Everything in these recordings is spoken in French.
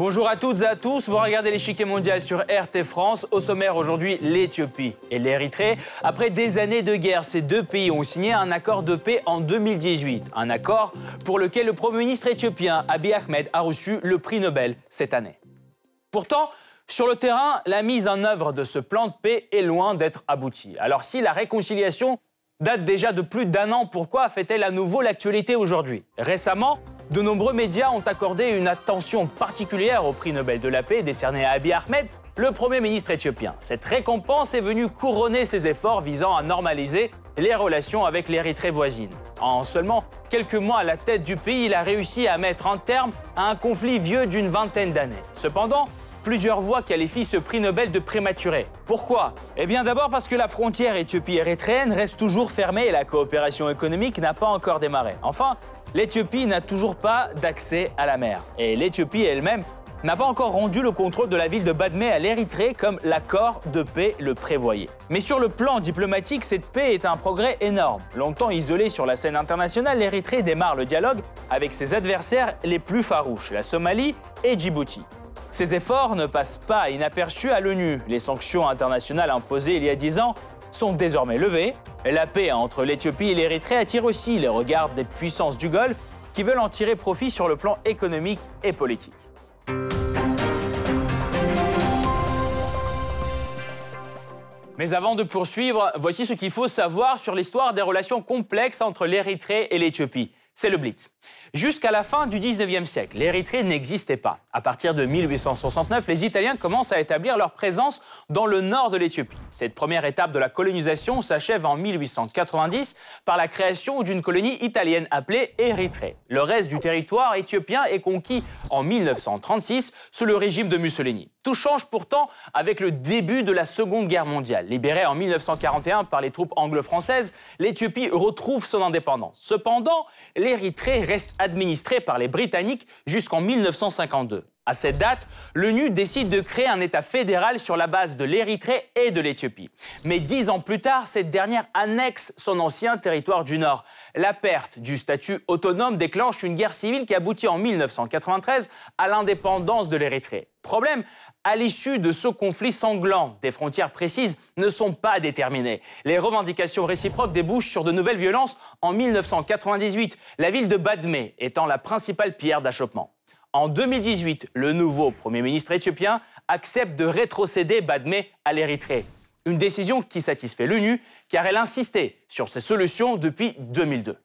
Bonjour à toutes et à tous, vous regardez l'échiquier mondial sur RT France. Au sommaire aujourd'hui, l'Éthiopie et l'Érythrée. Après des années de guerre, ces deux pays ont signé un accord de paix en 2018. Un accord pour lequel le Premier ministre éthiopien Abiy Ahmed a reçu le prix Nobel cette année. Pourtant, sur le terrain, la mise en œuvre de ce plan de paix est loin d'être aboutie. Alors si la réconciliation date déjà de plus d'un an, pourquoi fait-elle à nouveau l'actualité aujourd'hui? Récemment, de nombreux médias ont accordé une attention particulière au prix Nobel de la paix décerné à Abiy Ahmed, le Premier ministre éthiopien. Cette récompense est venue couronner ses efforts visant à normaliser les relations avec l'Érythrée voisine. En seulement quelques mois à la tête du pays, il a réussi à mettre un terme à un conflit vieux d'une vingtaine d'années. Cependant, plusieurs voix qualifient ce prix Nobel de prématuré. Pourquoi? Eh bien d'abord parce que la frontière Éthiopie-érythréenne reste toujours fermée et la coopération économique n'a pas encore démarré. Enfin, l'Éthiopie n'a toujours pas d'accès à la mer. Et l'Éthiopie elle-même n'a pas encore rendu le contrôle de la ville de Badmé à l'Érythrée comme l'accord de paix le prévoyait. Mais sur le plan diplomatique, cette paix est un progrès énorme. Longtemps isolée sur la scène internationale, l'Érythrée démarre le dialogue avec ses adversaires les plus farouches, la Somalie et Djibouti. Ces efforts ne passent pas inaperçus à l'ONU. Les sanctions internationales imposées il y a dix ans sont désormais levées. La paix entre l'Éthiopie et l'Érythrée attire aussi les regards des puissances du Golfe qui veulent en tirer profit sur le plan économique et politique. Mais avant de poursuivre, voici ce qu'il faut savoir sur l'histoire des relations complexes entre l'Érythrée et l'Éthiopie. C'est le Blitz. Jusqu'à la fin du 19e siècle, l'Érythrée n'existait pas. À partir de 1869, les Italiens commencent à établir leur présence dans le nord de l'Éthiopie. Cette première étape de la colonisation s'achève en 1890 par la création d'une colonie italienne appelée Érythrée. Le reste du territoire éthiopien est conquis en 1936 sous le régime de Mussolini. Tout change pourtant avec le début de la Seconde Guerre mondiale. Libérée en 1941 par les troupes anglo-françaises, l'Éthiopie retrouve son indépendance. l'Érythrée reste administrée par les Britanniques jusqu'en 1952. À cette date, l'ONU décide de créer un État fédéral sur la base de l'Érythrée et de l'Éthiopie. Mais dix ans plus tard, cette dernière annexe son ancien territoire du Nord. La perte du statut autonome déclenche une guerre civile qui aboutit en 1993 à l'indépendance de l'Érythrée. Problème, à l'issue de ce conflit sanglant, des frontières précises ne sont pas déterminées. Les revendications réciproques débouchent sur de nouvelles violences en 1998, la ville de Badmé étant la principale pierre d'achoppement. En 2018, le nouveau Premier ministre éthiopien accepte de rétrocéder Badmé à l'Érythrée. Une décision qui satisfait l'ONU car elle insistait sur ces solutions depuis 2002.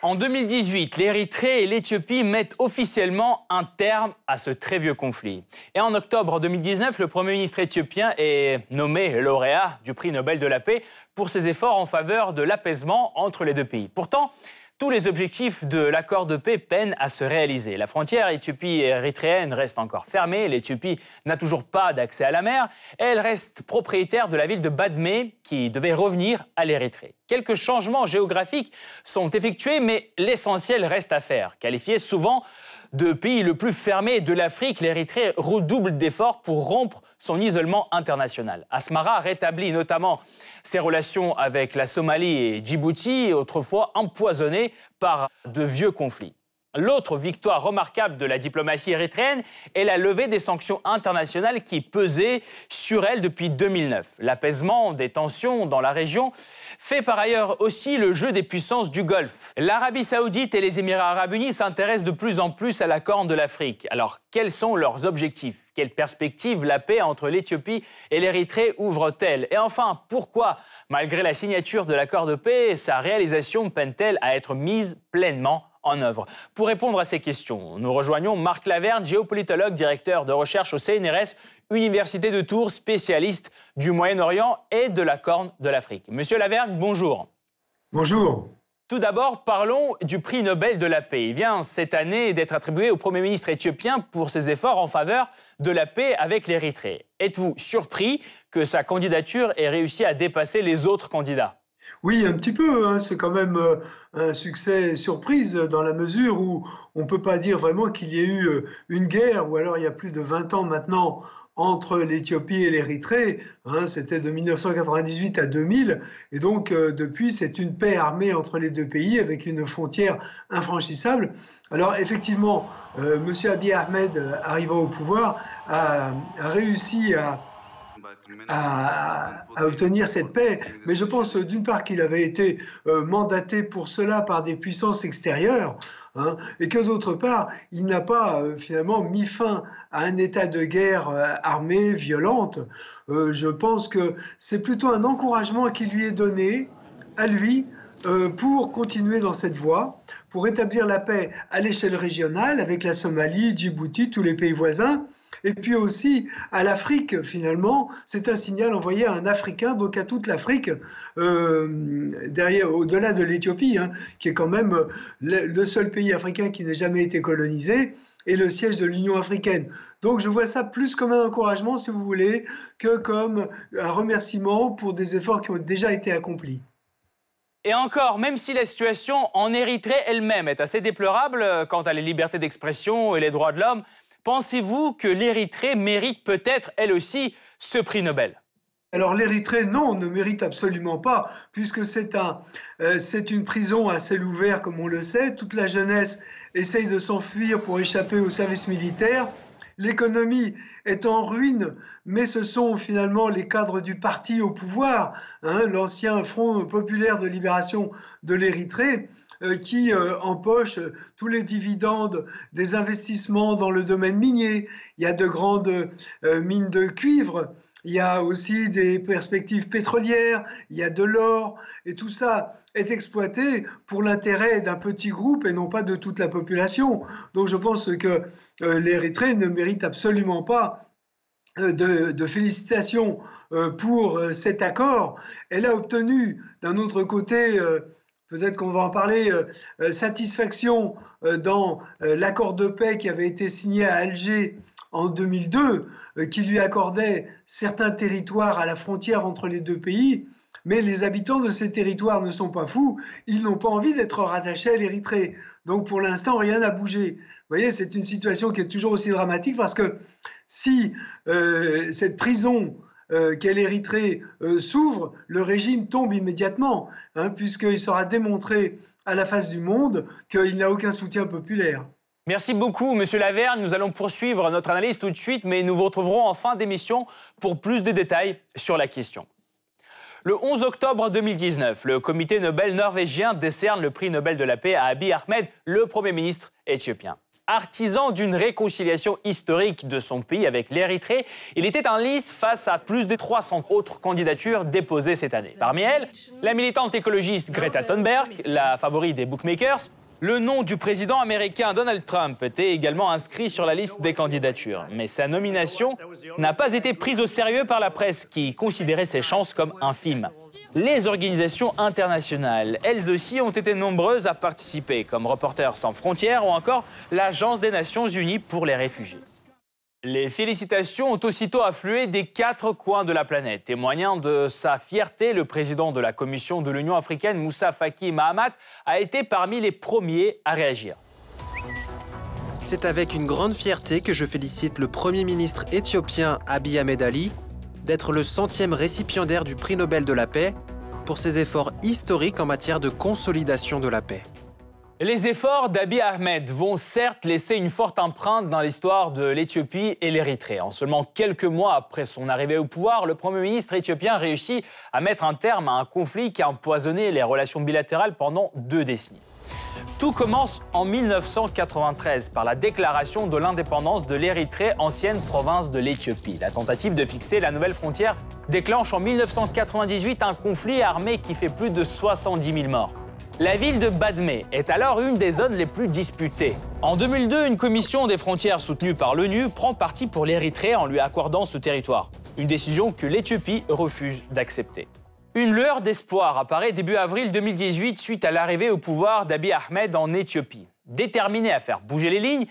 En 2018, l'Érythrée et l'Éthiopie mettent officiellement un terme à ce très vieux conflit. Et en octobre 2019, le Premier ministre éthiopien est nommé lauréat du prix Nobel de la paix pour ses efforts en faveur de l'apaisement entre les deux pays. Pourtant, tous les objectifs de l'accord de paix peinent à se réaliser. La frontière éthiopie-érythréenne reste encore fermée. L'Éthiopie n'a toujours pas d'accès à la mer. Elle reste propriétaire de la ville de Badmé qui devait revenir à l'Érythrée. Quelques changements géographiques sont effectués, mais l'essentiel reste à faire. Qualifié souvent de pays le plus fermé de l'Afrique, l'Érythrée redouble d'efforts pour rompre son isolement international. Asmara rétablit notamment ses relations avec la Somalie et Djibouti, autrefois empoisonnées par de vieux conflits. L'autre victoire remarquable de la diplomatie érythréenne est la levée des sanctions internationales qui pesaient sur elle depuis 2009. L'apaisement des tensions dans la région fait par ailleurs aussi le jeu des puissances du Golfe. L'Arabie saoudite et les Émirats arabes unis s'intéressent de plus en plus à la Corne de l'Afrique. Alors, quels sont leurs objectifs? Quelle perspective la paix entre l'Éthiopie et l'Érythrée ouvre-t-elle? Et enfin, pourquoi, malgré la signature de l'accord de paix, sa réalisation peine-t-elle à être mise pleinement en œuvre Pour répondre à ces questions, nous rejoignons Marc Laverne, géopolitologue, directeur de recherche au CNRS, Université de Tours, spécialiste du Moyen-Orient et de la Corne de l'Afrique. Monsieur Laverne, bonjour. Bonjour. Tout d'abord, parlons du prix Nobel de la paix. Il vient cette année d'être attribué au Premier ministre éthiopien pour ses efforts en faveur de la paix avec l'Érythrée. Êtes-vous surpris que sa candidature ait réussi à dépasser les autres candidats? Oui, un petit peu. Hein. C'est quand même euh, un succès surprise dans la mesure où on ne peut pas dire vraiment qu'il y ait eu euh, une guerre, ou alors il y a plus de 20 ans maintenant entre l'Éthiopie et l'Érythrée. Hein. C'était de 1998 à 2000. Et donc, euh, depuis, c'est une paix armée entre les deux pays avec une frontière infranchissable. Alors, effectivement, M. Abiy Ahmed, arrivant au pouvoir, a réussi à à, obtenir cette paix. Mais je pense d'une part qu'il avait été euh, mandaté pour cela par des puissances extérieures. Hein, et que d'autre part, il n'a pas euh, finalement mis fin à un état de guerre euh, armée, violente. je pense que c'est plutôt un encouragement qui lui est donné à lui pour continuer dans cette voie, pour établir la paix à l'échelle régionale avec la Somalie, Djibouti, tous les pays voisins, et puis aussi à l'Afrique, finalement, c'est un signal envoyé à un Africain, donc à toute l'Afrique, euh, au-delà de l'Éthiopie, hein, qui est quand même le, seul pays africain qui n'ait jamais été colonisé et le siège de l'Union africaine. Donc je vois ça plus comme un encouragement, si vous voulez, que comme un remerciement pour des efforts qui ont déjà été accomplis. Et encore, même si la situation en Érythrée elle-même est assez déplorable euh, quant à la liberté d'expression et les droits de l'homme, Pensez-vous que l'Érythrée mérite peut-être, elle aussi, ce prix Nobel? Alors l'Érythrée, non, ne mérite absolument pas, puisque c'est un, euh, une prison à ciel ouvert, comme on le sait. Toute la jeunesse essaye de s'enfuir pour échapper au service militaire. L'économie est en ruine, mais ce sont finalement les cadres du parti au pouvoir, hein, l'ancien Front populaire de libération de l'Érythrée, qui euh, empoche tous les dividendes des investissements dans le domaine minier. Il y a de grandes euh, mines de cuivre. Il y a aussi des perspectives pétrolières, il y a de l'or, et tout ça est exploité pour l'intérêt d'un petit groupe et non pas de toute la population. Donc je pense que l'Érythrée ne mérite absolument pas de, de, félicitations pour cet accord. Elle a obtenu d'un autre côté peut-être qu'on va en parler, euh, euh, satisfaction euh, dans l'accord de paix qui avait été signé à Alger en 2002, qui lui accordait certains territoires à la frontière entre les deux pays. Mais les habitants de ces territoires ne sont pas fous, ils n'ont pas envie d'être rattachés à l'Érythrée. Donc pour l'instant, rien n'a bougé. Vous voyez, c'est une situation qui est toujours aussi dramatique parce que si cette prison euh, Érythrée euh, s'ouvre, le régime tombe immédiatement, hein, puisqu'il sera démontré à la face du monde qu'il n'a aucun soutien populaire. Merci beaucoup, Monsieur Laverne. Nous allons poursuivre notre analyse tout de suite, mais nous vous retrouverons en fin d'émission pour plus de détails sur la question. Le 11 octobre 2019, le comité Nobel norvégien décerne le prix Nobel de la paix à Abiy Ahmed, le Premier ministre éthiopien artisan d'une réconciliation historique de son pays avec l'Érythrée, il était en lice face à plus de 300 autres candidatures déposées cette année. Parmi elles, la militante écologiste Greta Thunberg, la favorite des bookmakers, le nom du président américain Donald Trump était également inscrit sur la liste des candidatures, mais sa nomination n'a pas été prise au sérieux par la presse qui considérait ses chances comme infimes. Les organisations internationales, elles aussi, ont été nombreuses à participer, comme Reporters sans frontières ou encore l'Agence des Nations Unies pour les réfugiés. Les félicitations ont aussitôt afflué des quatre coins de la planète. Témoignant de sa fierté, le président de la Commission de l'Union africaine, Moussa Faki Mahamat, a été parmi les premiers à réagir. C'est avec une grande fierté que je félicite le Premier ministre éthiopien Abiy Ahmed Ali d'être le centième récipiendaire du prix Nobel de la paix pour ses efforts historiques en matière de consolidation de la paix. Les efforts d'Abiy Ahmed vont certes laisser une forte empreinte dans l'histoire de l'Éthiopie et l'Érythrée. En seulement quelques mois après son arrivée au pouvoir, le Premier ministre éthiopien réussit à mettre un terme à un conflit qui a empoisonné les relations bilatérales pendant deux décennies. Tout commence en 1993 par la déclaration de l'indépendance de l'Érythrée, ancienne province de l'Éthiopie. La tentative de fixer la nouvelle frontière déclenche en 1998 un conflit armé qui fait plus de 70 000 morts. La ville de Badmé est alors une des zones les plus disputées. En 2002, une commission des frontières soutenue par l'ONU prend parti pour l'Érythrée en lui accordant ce territoire. Une décision que l'Éthiopie refuse d'accepter. Une lueur d'espoir apparaît début avril 2018 suite à l'arrivée au pouvoir d'Abiy Ahmed en Éthiopie. Déterminé à faire bouger les lignes,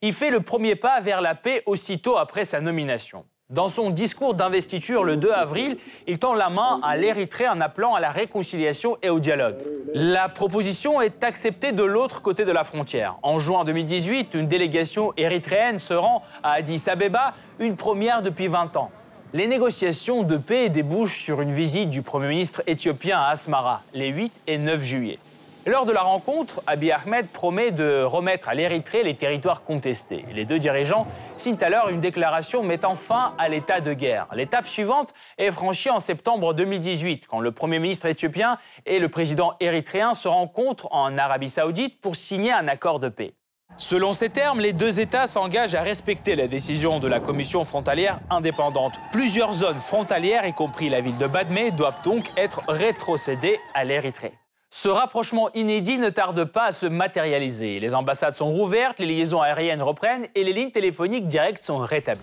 il fait le premier pas vers la paix aussitôt après sa nomination. Dans son discours d'investiture le 2 avril, il tend la main à l'Érythrée en appelant à la réconciliation et au dialogue. La proposition est acceptée de l'autre côté de la frontière. En juin 2018, une délégation érythréenne se rend à Addis Abeba, une première depuis 20 ans. Les négociations de paix débouchent sur une visite du Premier ministre éthiopien à Asmara les 8 et 9 juillet. Lors de la rencontre, Abiy Ahmed promet de remettre à l'Érythrée les territoires contestés. Les deux dirigeants signent alors une déclaration mettant fin à l'état de guerre. L'étape suivante est franchie en septembre 2018, quand le Premier ministre éthiopien et le président érythréen se rencontrent en Arabie saoudite pour signer un accord de paix. Selon ces termes, les deux États s'engagent à respecter la décision de la commission frontalière indépendante. Plusieurs zones frontalières, y compris la ville de Badmé, doivent donc être rétrocédées à l'Érythrée. Ce rapprochement inédit ne tarde pas à se matérialiser. Les ambassades sont rouvertes, les liaisons aériennes reprennent et les lignes téléphoniques directes sont rétablies.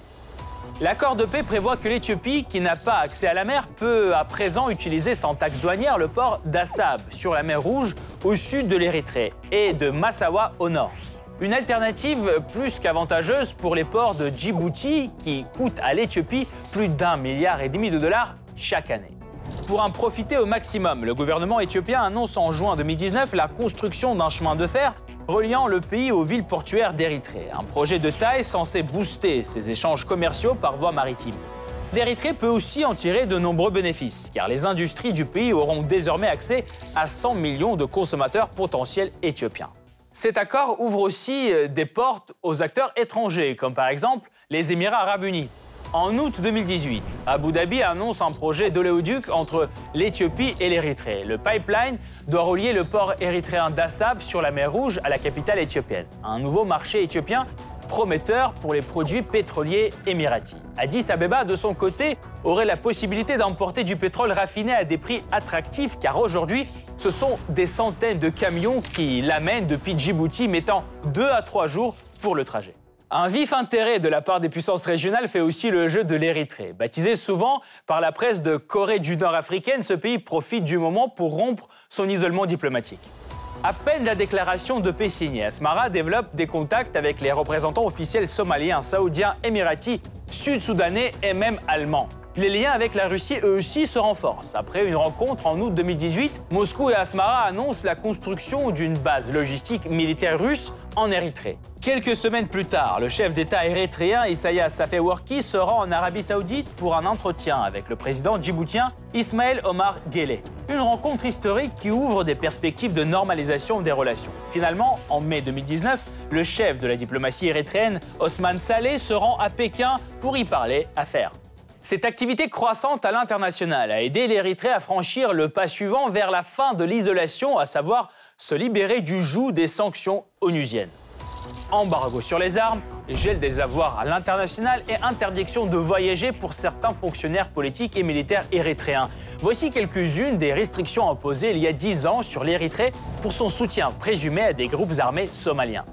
L'accord de paix prévoit que l'Éthiopie, qui n'a pas accès à la mer, peut à présent utiliser sans taxe douanière le port d'Assab sur la mer Rouge au sud de l'Érythrée et de Massawa au nord. Une alternative plus qu'avantageuse pour les ports de Djibouti qui coûtent à l'Éthiopie plus d'un milliard et demi de dollars chaque année. Pour en profiter au maximum, le gouvernement éthiopien annonce en juin 2019 la construction d'un chemin de fer reliant le pays aux villes portuaires d'Érythrée. Un projet de taille censé booster ses échanges commerciaux par voie maritime. L'Érythrée peut aussi en tirer de nombreux bénéfices, car les industries du pays auront désormais accès à 100 millions de consommateurs potentiels éthiopiens. Cet accord ouvre aussi euh, des portes aux acteurs étrangers, comme par exemple les Émirats arabes unis. En août 2018, Abu Dhabi annonce un projet d'oléoduc entre l'Éthiopie et l'Érythrée. Le pipeline doit relier le port érythréen d'Assab sur la mer Rouge à la capitale éthiopienne. Un nouveau marché éthiopien prometteur pour les produits pétroliers émiratis. Addis Abeba, de son côté, aurait la possibilité d'emporter du pétrole raffiné à des prix attractifs car aujourd'hui, ce sont des centaines de camions qui l'amènent depuis Djibouti, mettant deux à trois jours pour le trajet. Un vif intérêt de la part des puissances régionales fait aussi le jeu de l'Érythrée. Baptisé souvent par la presse de Corée du Nord africaine, ce pays profite du moment pour rompre son isolement diplomatique. À peine la déclaration de paix signée, Asmara développe des contacts avec les représentants officiels somaliens, saoudiens, émiratis, sud-soudanais et même allemands les liens avec la Russie, eux aussi, se renforcent. Après une rencontre en août 2018, Moscou et Asmara annoncent la construction d'une base logistique militaire russe en Érythrée. Quelques semaines plus tard, le chef d'État érythréen Isaias Afewerki se rend en Arabie Saoudite pour un entretien avec le président djiboutien Ismaël Omar Guelleh. Une rencontre historique qui ouvre des perspectives de normalisation des relations. Finalement, en mai 2019, le chef de la diplomatie érythréenne, Osman Saleh, se rend à Pékin pour y parler affaires. Cette activité croissante à l'international a aidé l'Érythrée à franchir le pas suivant vers la fin de l'isolation, à savoir se libérer du joug des sanctions onusiennes. Embargo sur les armes, gel des avoirs à l'international et interdiction de voyager pour certains fonctionnaires politiques et militaires érythréens. Voici quelques-unes des restrictions imposées il y a 10 ans sur l'Érythrée pour son soutien présumé à des groupes armés somaliens.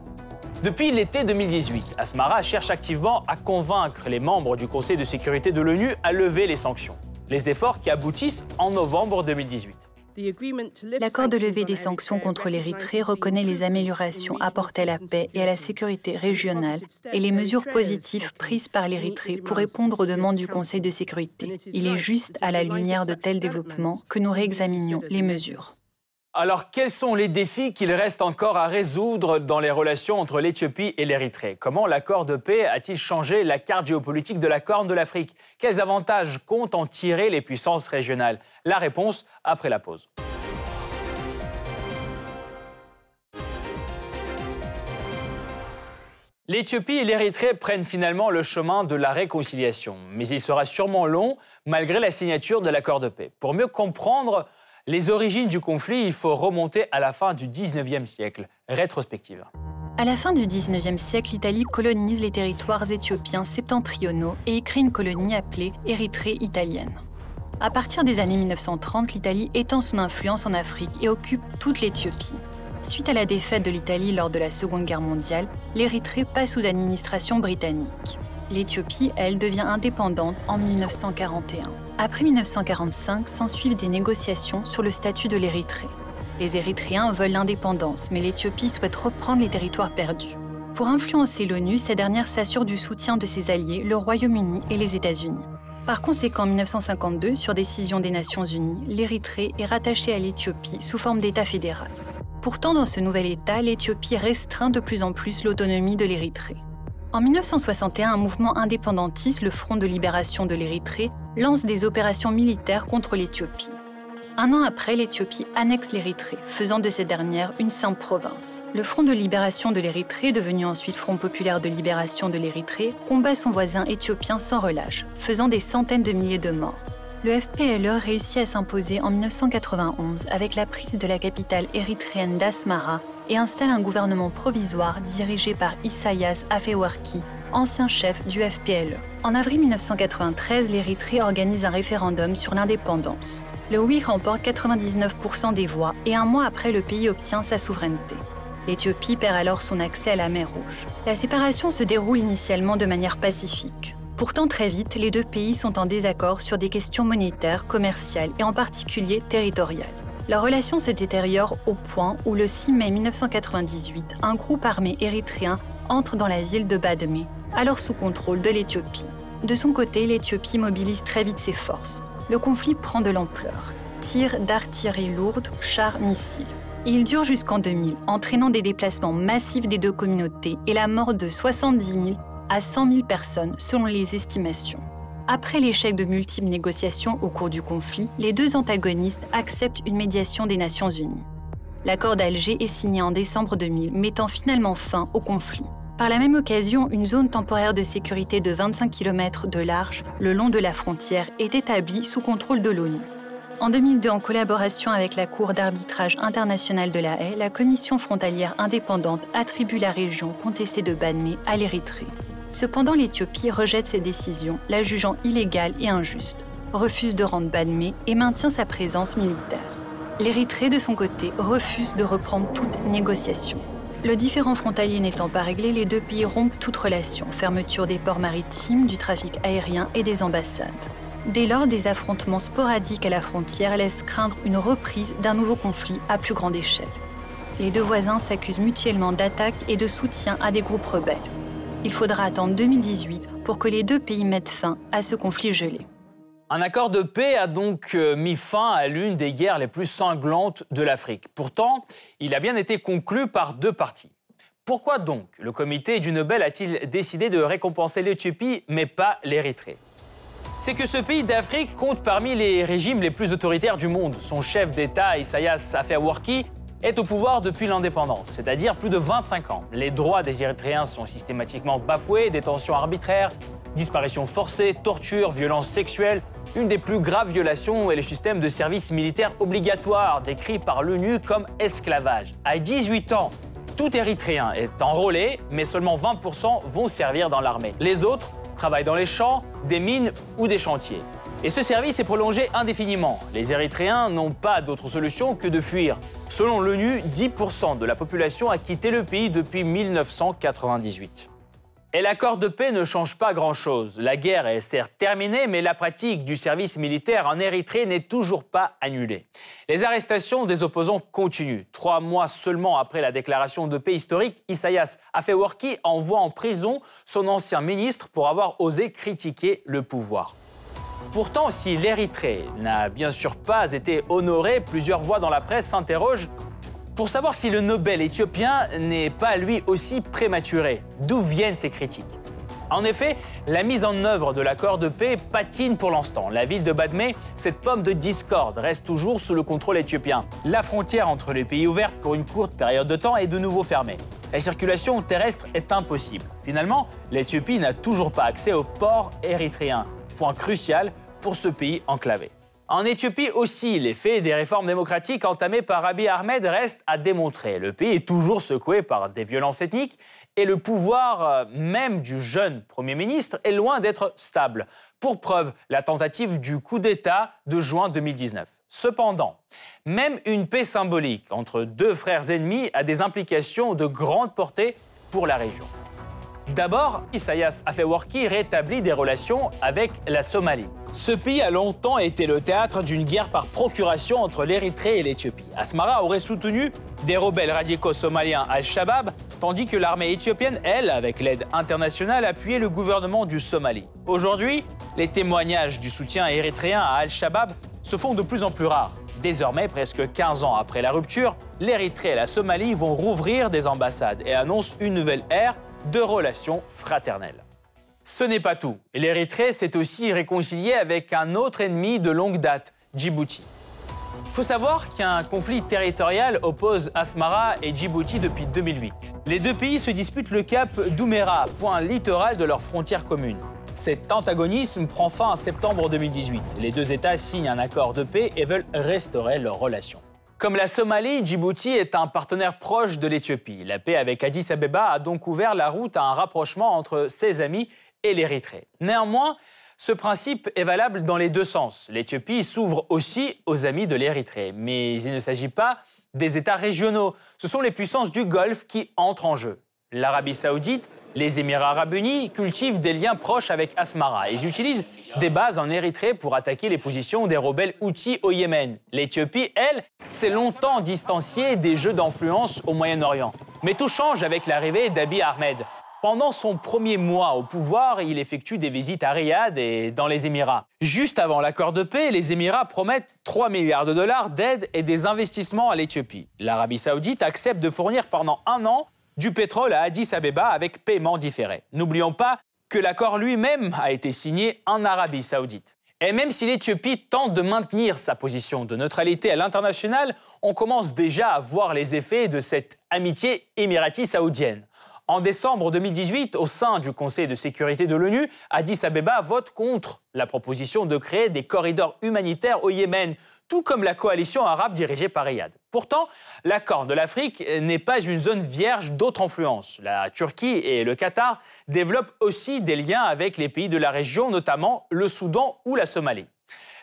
Depuis l'été 2018, Asmara cherche activement à convaincre les membres du Conseil de sécurité de l'ONU à lever les sanctions. Les efforts qui aboutissent en novembre 2018. L'accord de levée des sanctions contre l'Érythrée reconnaît les améliorations apportées à la paix et à la sécurité régionale et les mesures positives prises par l'Érythrée pour répondre aux demandes du Conseil de sécurité. Il est juste à la lumière de tels développements que nous réexaminions les mesures. Alors, quels sont les défis qu'il reste encore à résoudre dans les relations entre l'Éthiopie et l'Érythrée? Comment l'accord de paix a-t-il changé la carte géopolitique de la Corne de l'Afrique? Quels avantages comptent en tirer les puissances régionales? La réponse après la pause. L'Éthiopie et l'Érythrée prennent finalement le chemin de la réconciliation, mais il sera sûrement long malgré la signature de l'accord de paix. Pour mieux comprendre les origines du conflit, il faut remonter à la fin du 19e siècle. Rétrospective. À la fin du 19e siècle, l'Italie colonise les territoires éthiopiens septentrionaux et crée une colonie appelée Érythrée italienne. À partir des années 1930, l'Italie étend son influence en Afrique et occupe toute l'Éthiopie. Suite à la défaite de l'Italie lors de la Seconde Guerre mondiale, l'Érythrée passe sous administration britannique. L'Éthiopie, elle, devient indépendante en 1941. Après 1945, s'ensuivent des négociations sur le statut de l'Érythrée. Les Érythréens veulent l'indépendance, mais l'Éthiopie souhaite reprendre les territoires perdus. Pour influencer l'ONU, cette dernière s'assure du soutien de ses alliés, le Royaume-Uni et les États-Unis. Par conséquent, en 1952, sur décision des Nations Unies, l'Érythrée est rattachée à l'Éthiopie sous forme d'État fédéral. Pourtant, dans ce nouvel État, l'Éthiopie restreint de plus en plus l'autonomie de l'Érythrée. En 1961, un mouvement indépendantiste, le Front de libération de l'Érythrée, lance des opérations militaires contre l'Éthiopie. Un an après, l'Éthiopie annexe l'Érythrée, faisant de cette dernière une simple province. Le Front de libération de l'Érythrée, devenu ensuite Front populaire de libération de l'Érythrée, combat son voisin éthiopien sans relâche, faisant des centaines de milliers de morts. Le FPLE réussit à s'imposer en 1991 avec la prise de la capitale érythréenne d'Asmara et installe un gouvernement provisoire dirigé par Isaias Afewerki, ancien chef du FPLE. En avril 1993, l'Érythrée organise un référendum sur l'indépendance. Le oui remporte 99% des voix et un mois après, le pays obtient sa souveraineté. L'Éthiopie perd alors son accès à la mer Rouge. La séparation se déroule initialement de manière pacifique. Pourtant, très vite, les deux pays sont en désaccord sur des questions monétaires, commerciales et en particulier territoriales. Leur relation se détériore au point où le 6 mai 1998, un groupe armé érythréen entre dans la ville de Badmé, alors sous contrôle de l'Éthiopie. De son côté, l'Éthiopie mobilise très vite ses forces le conflit prend de l'ampleur. Tirs d'artillerie lourde, chars, missiles. Il dure jusqu'en 2000, entraînant des déplacements massifs des deux communautés et la mort de 70 000 à 100 000 personnes selon les estimations. Après l'échec de multiples négociations au cours du conflit, les deux antagonistes acceptent une médiation des Nations Unies. L'accord d'Alger est signé en décembre 2000, mettant finalement fin au conflit. Par la même occasion, une zone temporaire de sécurité de 25 km de large le long de la frontière est établie sous contrôle de l'ONU. En 2002, en collaboration avec la Cour d'arbitrage internationale de la Haye, la Commission frontalière indépendante attribue la région contestée de Badmé à l'Érythrée. Cependant, l'Éthiopie rejette ces décisions, la jugeant illégale et injuste, refuse de rendre Badmé et maintient sa présence militaire. L'Érythrée, de son côté, refuse de reprendre toute négociation. Le différent frontalier n'étant pas réglé, les deux pays rompent toute relation, fermeture des ports maritimes, du trafic aérien et des ambassades. Dès lors, des affrontements sporadiques à la frontière laissent craindre une reprise d'un nouveau conflit à plus grande échelle. Les deux voisins s'accusent mutuellement d'attaques et de soutien à des groupes rebelles. Il faudra attendre 2018 pour que les deux pays mettent fin à ce conflit gelé. Un accord de paix a donc euh, mis fin à l'une des guerres les plus sanglantes de l'Afrique. Pourtant, il a bien été conclu par deux parties. Pourquoi donc le comité du Nobel a-t-il décidé de récompenser l'Éthiopie mais pas l'Érythrée? C'est que ce pays d'Afrique compte parmi les régimes les plus autoritaires du monde. Son chef d'État, Isaias Afewerki, est au pouvoir depuis l'indépendance, c'est-à-dire plus de 25 ans. Les droits des Érythréens sont systématiquement bafoués, détention arbitraire, disparition forcée, torture, violence sexuelle, une des plus graves violations est le système de service militaire obligatoire, décrit par l'ONU comme esclavage. À 18 ans, tout Érythréen est enrôlé, mais seulement 20% vont servir dans l'armée. Les autres travaillent dans les champs, des mines ou des chantiers. Et ce service est prolongé indéfiniment. Les Érythréens n'ont pas d'autre solution que de fuir. Selon l'ONU, 10% de la population a quitté le pays depuis 1998. Et l'accord de paix ne change pas grand-chose. La guerre est certes terminée, mais la pratique du service militaire en Érythrée n'est toujours pas annulée. Les arrestations des opposants continuent. Trois mois seulement après la déclaration de paix historique, Isaias Afewerki envoie en prison son ancien ministre pour avoir osé critiquer le pouvoir. Pourtant, si l'Érythrée n'a bien sûr pas été honorée, plusieurs voix dans la presse s'interrogent pour savoir si le Nobel éthiopien n'est pas lui aussi prématuré. D'où viennent ces critiques? En effet, la mise en œuvre de l'accord de paix patine pour l'instant. La ville de Badmé, cette pomme de discorde, reste toujours sous le contrôle éthiopien. La frontière entre les pays ouverte pour une courte période de temps est de nouveau fermée. La circulation terrestre est impossible. Finalement, l'Éthiopie n'a toujours pas accès au port érythréen, point crucial pour ce pays enclavé. En Éthiopie aussi, l'effet des réformes démocratiques entamées par Abiy Ahmed reste à démontrer. Le pays est toujours secoué par des violences ethniques et le pouvoir euh, même du jeune Premier ministre est loin d'être stable. Pour preuve, la tentative du coup d'État de juin 2019. Cependant, même une paix symbolique entre deux frères ennemis a des implications de grande portée pour la région. D'abord, Isaias Afewerki rétablit des relations avec la Somalie. Ce pays a longtemps été le théâtre d'une guerre par procuration entre l'Érythrée et l'Éthiopie. Asmara aurait soutenu des rebelles radicaux somaliens Al-Shabaab tandis que l'armée éthiopienne, elle, avec l'aide internationale, appuyait le gouvernement du Somalie. Aujourd'hui, les témoignages du soutien érythréen à Al-Shabaab se font de plus en plus rares. Désormais, presque 15 ans après la rupture, l'Érythrée et la Somalie vont rouvrir des ambassades et annoncent une nouvelle ère de relations fraternelles. Ce n'est pas tout. L'Érythrée s'est aussi réconciliée avec un autre ennemi de longue date, Djibouti. Il faut savoir qu'un conflit territorial oppose Asmara et Djibouti depuis 2008. Les deux pays se disputent le cap d'Oumera, point littoral de leur frontière commune. Cet antagonisme prend fin en septembre 2018. Les deux États signent un accord de paix et veulent restaurer leurs relations. Comme la Somalie, Djibouti est un partenaire proche de l'Éthiopie. La paix avec Addis Abeba a donc ouvert la route à un rapprochement entre ses amis et l'Érythrée. Néanmoins, ce principe est valable dans les deux sens. L'Éthiopie s'ouvre aussi aux amis de l'Érythrée, mais il ne s'agit pas des États régionaux. Ce sont les puissances du Golfe qui entrent en jeu. L'Arabie saoudite les Émirats arabes unis cultivent des liens proches avec Asmara. Ils utilisent des bases en Érythrée pour attaquer les positions des rebelles Houthis au Yémen. L'Éthiopie, elle, s'est longtemps distanciée des jeux d'influence au Moyen-Orient. Mais tout change avec l'arrivée d'Abiy Ahmed. Pendant son premier mois au pouvoir, il effectue des visites à Riyad et dans les Émirats. Juste avant l'accord de paix, les Émirats promettent 3 milliards de dollars d'aide et des investissements à l'Éthiopie. L'Arabie saoudite accepte de fournir pendant un an du pétrole à Addis Abeba avec paiement différé. N'oublions pas que l'accord lui-même a été signé en Arabie saoudite. Et même si l'Éthiopie tente de maintenir sa position de neutralité à l'international, on commence déjà à voir les effets de cette amitié émirati-saoudienne. En décembre 2018, au sein du Conseil de sécurité de l'ONU, Addis Abeba vote contre la proposition de créer des corridors humanitaires au Yémen, tout comme la coalition arabe dirigée par Riyad. Pourtant, la Corne de l'Afrique n'est pas une zone vierge d'autres influences. La Turquie et le Qatar développent aussi des liens avec les pays de la région, notamment le Soudan ou la Somalie.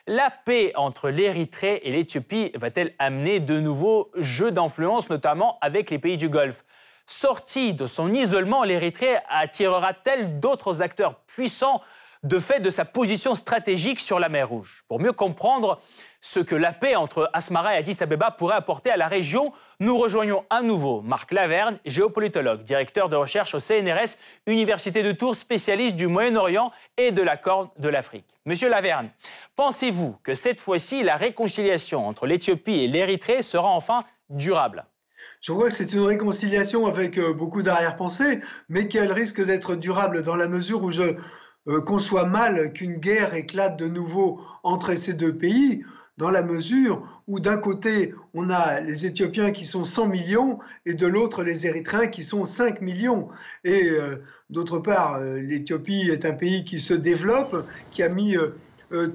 La paix entre l'Érythrée et l'Éthiopie va-t-elle amener de nouveaux jeux d'influence, notamment avec les pays du Golfe? Sortie de son isolement, l'Érythrée attirera-t-elle d'autres acteurs puissants de fait de sa position stratégique sur la mer Rouge. Pour mieux comprendre ce que la paix entre Asmara et Addis Abeba pourrait apporter à la région, nous rejoignons à nouveau Marc Laverne, géopolitologue, directeur de recherche au CNRS, Université de Tours, spécialiste du Moyen-Orient et de la Corne de l'Afrique. Monsieur Laverne, pensez-vous que cette fois-ci, la réconciliation entre l'Éthiopie et l'Érythrée sera enfin durable? Je crois que c'est une réconciliation avec euh, beaucoup d'arrière-pensée, mais qu'elle risque d'être durable dans la mesure où je qu'on soit mal qu'une guerre éclate de nouveau entre ces deux pays, dans la mesure où d'un côté, on a les Éthiopiens qui sont 100 millions et de l'autre, les Érythréens qui sont 5 millions. Et euh, d'autre part, euh, l'Éthiopie est un pays qui se développe, qui a mis...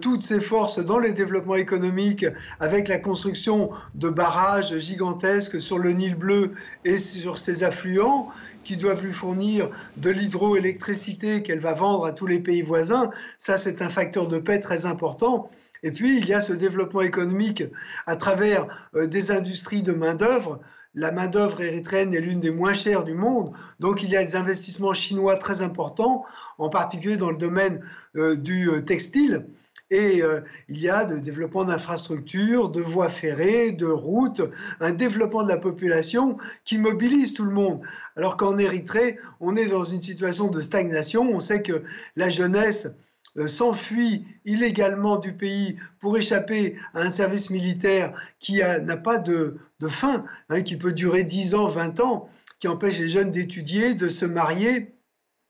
toutes ses forces dans le développement économique avec la construction de barrages gigantesques sur le Nil bleu et sur ses affluents qui doivent lui fournir de l'hydroélectricité qu'elle va vendre à tous les pays voisins. Ça, c'est un facteur de paix très important. Et puis, il y a ce développement économique à travers euh, des industries de main-d'œuvre. La main-d'œuvre érythréenne est l'une des moins chères du monde. Donc, il y a des investissements chinois très importants, en particulier dans le domaine euh, du euh, textile. Et euh, il y a de développement d'infrastructures, de voies ferrées, de routes, un développement de la population qui mobilise tout le monde. Alors qu'en Érythrée, on est dans une situation de stagnation. On sait que la jeunesse euh, s'enfuit illégalement du pays pour échapper à un service militaire qui n'a pas de, fin, hein, qui peut durer 10 ans, 20 ans, qui empêche les jeunes d'étudier, de se marier,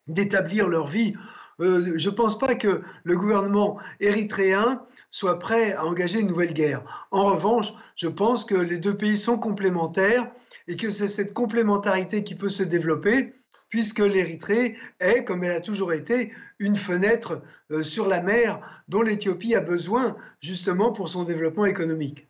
d'établir leur vie. Euh, je ne pense pas que le gouvernement érythréen soit prêt à engager une nouvelle guerre. En revanche, je pense que les deux pays sont complémentaires et que c'est cette complémentarité qui peut se développer puisque l'Érythrée est, comme elle a toujours été, une fenêtre euh, sur la mer dont l'Éthiopie a besoin justement pour son développement économique.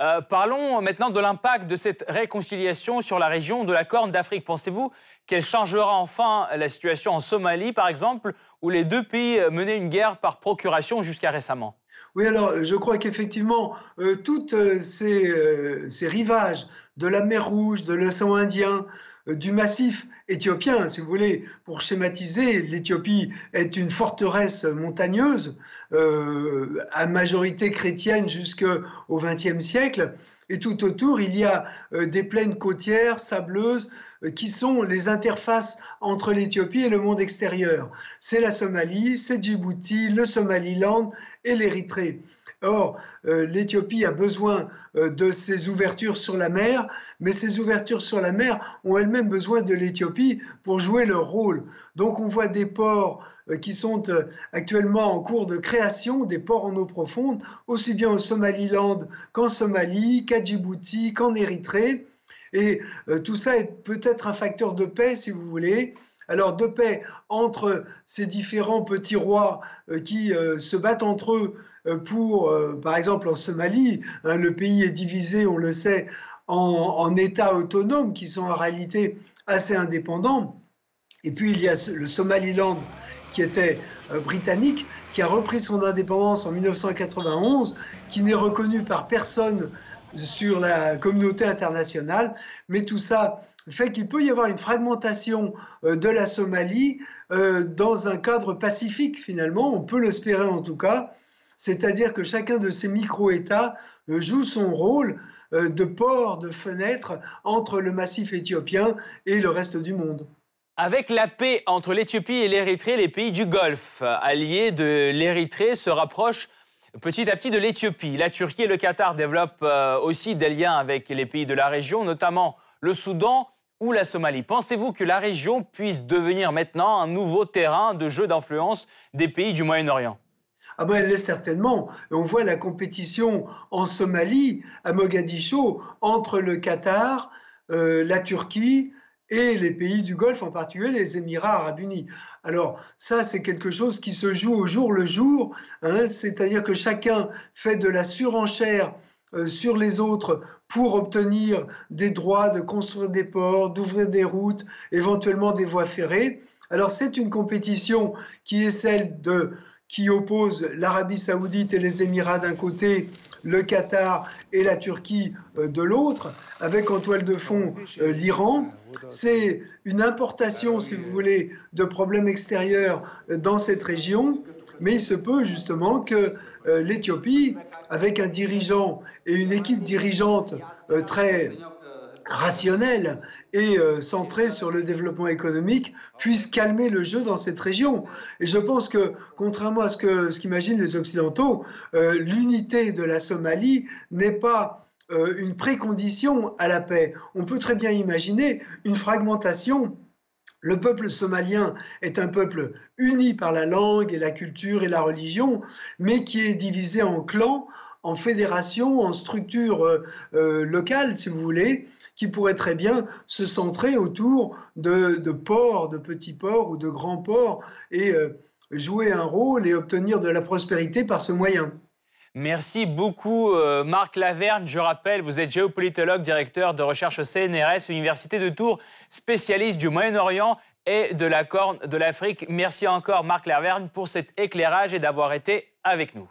Euh, parlons maintenant de l'impact de cette réconciliation sur la région de la Corne d'Afrique. Pensez-vous qu'elle changera enfin la situation en Somalie, par exemple, où les deux pays menaient une guerre par procuration jusqu'à récemment? Oui, alors je crois qu'effectivement, euh, tous euh, ces, ces, rivages de la mer Rouge, de l'océan Indien, du massif éthiopien, si vous voulez. Pour schématiser, l'Éthiopie est une forteresse montagneuse, à majorité chrétienne jusqu'au XXe siècle. Et tout autour, il y a des plaines côtières sableuses qui sont les interfaces entre l'Éthiopie et le monde extérieur. C'est la Somalie, c'est Djibouti, le Somaliland et l'Érythrée. Or, euh, l'Éthiopie a besoin euh, de ces ouvertures sur la mer, mais ces ouvertures sur la mer ont elles-mêmes besoin de l'Éthiopie pour jouer leur rôle. Donc on voit des ports euh, qui sont actuellement en cours de création, des ports en eau profonde, aussi bien au Somaliland qu'en Somalie, qu'à Djibouti, qu'en Érythrée. Et tout ça est peut-être un facteur de paix, si vous voulez, alors de paix entre ces différents petits rois euh, qui euh, se battent entre eux euh, pour, par exemple en Somalie, hein, le pays est divisé, on le sait, en, États autonomes qui sont en réalité assez indépendants. Et puis il y a le Somaliland qui était britannique, qui a repris son indépendance en 1991, qui n'est reconnu par personne sur la communauté internationale, mais tout ça fait qu'il peut y avoir une fragmentation euh, de la Somalie euh, dans un cadre pacifique finalement, on peut l'espérer en tout cas, c'est-à-dire que chacun de ces micro-États euh, joue son rôle de port, de fenêtre entre le massif éthiopien et le reste du monde. Avec la paix entre l'Éthiopie et l'Érythrée, les pays du Golfe, alliés de l'Érythrée, se rapprochent petit à petit de l'Éthiopie. La Turquie et le Qatar développent aussi des liens avec les pays de la région, notamment le Soudan ou la Somalie. Pensez-vous que la région puisse devenir maintenant un nouveau terrain de jeu d'influence des pays du Moyen-Orient? Ah ben, elle l'est certainement. On voit la compétition en Somalie, à Mogadiscio, entre le Qatar, euh, la Turquie et les pays du Golfe, en particulier les Émirats arabes unis. Alors ça, c'est quelque chose qui se joue au jour le jour, hein. c'est-à-dire que chacun fait de la surenchère euh, sur les autres pour obtenir des droits de construire des ports, d'ouvrir des routes, éventuellement des voies ferrées. Alors c'est une compétition qui est celle de qui oppose l'Arabie saoudite et les Émirats d'un côté, le Qatar et la Turquie euh, de l'autre, avec en toile de fond euh, l'Iran. C'est une importation, si vous voulez, de problèmes extérieurs dans cette région, mais il se peut justement que l'Éthiopie avec un dirigeant et une équipe dirigeante euh, très rationnelle et euh, centrée sur le développement économique puisse calmer le jeu dans cette région. Et je pense que, contrairement à ce que ce qu'imaginent les Occidentaux, euh, l'unité de la Somalie n'est pas une précondition à la paix. On peut très bien imaginer une fragmentation le peuple somalien est un peuple uni par la langue et la culture et la religion, mais qui est divisé en clans en fédération, en structure euh, euh, locale, si vous voulez, qui pourrait très bien se centrer autour de, ports, de petits ports ou de grands ports, et euh, jouer un rôle et obtenir de la prospérité par ce moyen. Merci beaucoup, Marc Laverne. Je rappelle, vous êtes géopolitologue, directeur de recherche au CNRS, Université de Tours, spécialiste du Moyen-Orient et de la Corne de l'Afrique. Merci encore, Marc Laverne, pour cet éclairage et d'avoir été avec nous.